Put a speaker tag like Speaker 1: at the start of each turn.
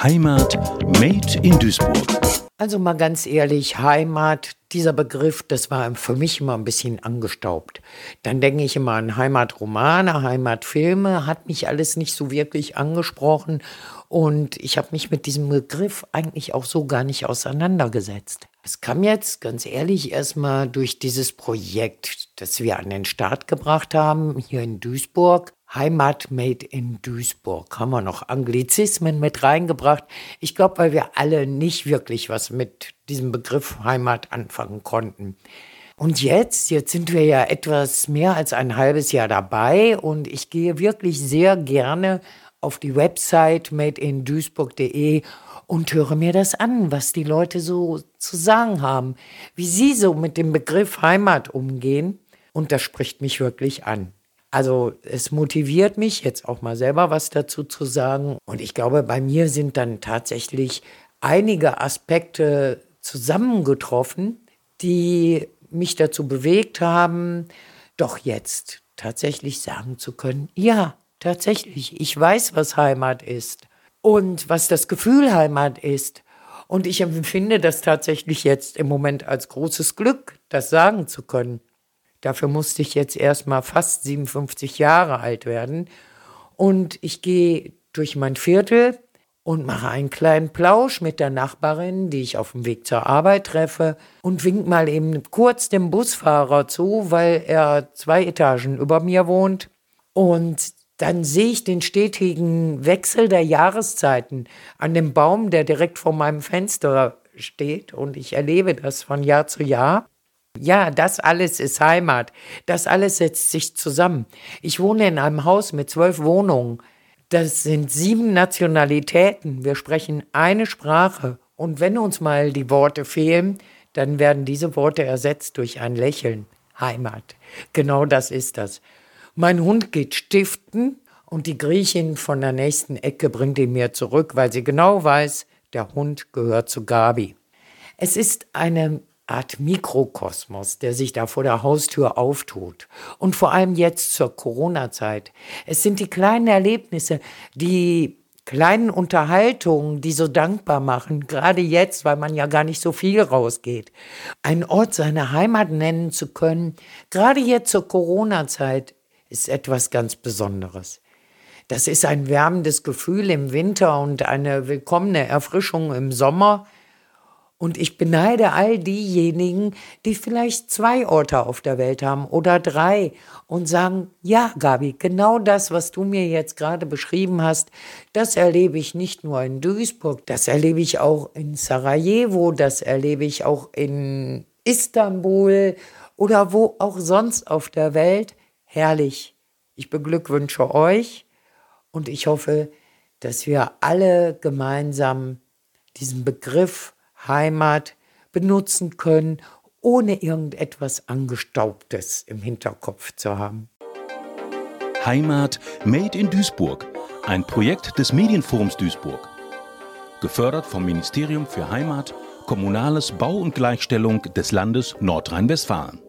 Speaker 1: Heimat Made in Duisburg.
Speaker 2: Also mal ganz ehrlich, Heimat, dieser Begriff, das war für mich immer ein bisschen angestaubt. Dann denke ich immer an Heimatromane, Heimatfilme, hat mich alles nicht so wirklich angesprochen und ich habe mich mit diesem Begriff eigentlich auch so gar nicht auseinandergesetzt. Es kam jetzt, ganz ehrlich, erstmal durch dieses Projekt, das wir an den Start gebracht haben, hier in Duisburg. Heimat Made in Duisburg. Haben wir noch Anglizismen mit reingebracht. Ich glaube, weil wir alle nicht wirklich was mit diesem Begriff Heimat anfangen konnten. Und jetzt, jetzt sind wir ja etwas mehr als ein halbes Jahr dabei und ich gehe wirklich sehr gerne auf die Website madeinduisburg.de und höre mir das an, was die Leute so zu sagen haben, wie sie so mit dem Begriff Heimat umgehen. Und das spricht mich wirklich an. Also es motiviert mich jetzt auch mal selber was dazu zu sagen. Und ich glaube, bei mir sind dann tatsächlich einige Aspekte zusammengetroffen, die mich dazu bewegt haben, doch jetzt tatsächlich sagen zu können, ja, tatsächlich, ich weiß, was Heimat ist und was das Gefühl Heimat ist. Und ich empfinde das tatsächlich jetzt im Moment als großes Glück, das sagen zu können. Dafür musste ich jetzt erst mal fast 57 Jahre alt werden. Und ich gehe durch mein Viertel und mache einen kleinen Plausch mit der Nachbarin, die ich auf dem Weg zur Arbeit treffe, und wink mal eben kurz dem Busfahrer zu, weil er zwei Etagen über mir wohnt. Und dann sehe ich den stetigen Wechsel der Jahreszeiten an dem Baum, der direkt vor meinem Fenster steht. Und ich erlebe das von Jahr zu Jahr. Ja, das alles ist Heimat. Das alles setzt sich zusammen. Ich wohne in einem Haus mit zwölf Wohnungen. Das sind sieben Nationalitäten. Wir sprechen eine Sprache. Und wenn uns mal die Worte fehlen, dann werden diese Worte ersetzt durch ein Lächeln. Heimat. Genau das ist das. Mein Hund geht stiften und die Griechin von der nächsten Ecke bringt ihn mir zurück, weil sie genau weiß, der Hund gehört zu Gabi. Es ist eine Art Mikrokosmos, der sich da vor der Haustür auftut. Und vor allem jetzt zur Corona-Zeit. Es sind die kleinen Erlebnisse, die kleinen Unterhaltungen, die so dankbar machen, gerade jetzt, weil man ja gar nicht so viel rausgeht. Ein Ort seine Heimat nennen zu können, gerade jetzt zur Corona-Zeit, ist etwas ganz Besonderes. Das ist ein wärmendes Gefühl im Winter und eine willkommene Erfrischung im Sommer. Und ich beneide all diejenigen, die vielleicht zwei Orte auf der Welt haben oder drei und sagen, ja, Gabi, genau das, was du mir jetzt gerade beschrieben hast, das erlebe ich nicht nur in Duisburg, das erlebe ich auch in Sarajevo, das erlebe ich auch in Istanbul oder wo auch sonst auf der Welt herrlich. Ich beglückwünsche euch und ich hoffe, dass wir alle gemeinsam diesen Begriff Heimat benutzen können, ohne irgendetwas Angestaubtes im Hinterkopf zu haben.
Speaker 1: Heimat Made in Duisburg, ein Projekt des Medienforums Duisburg. Gefördert vom Ministerium für Heimat, Kommunales Bau und Gleichstellung des Landes Nordrhein-Westfalen.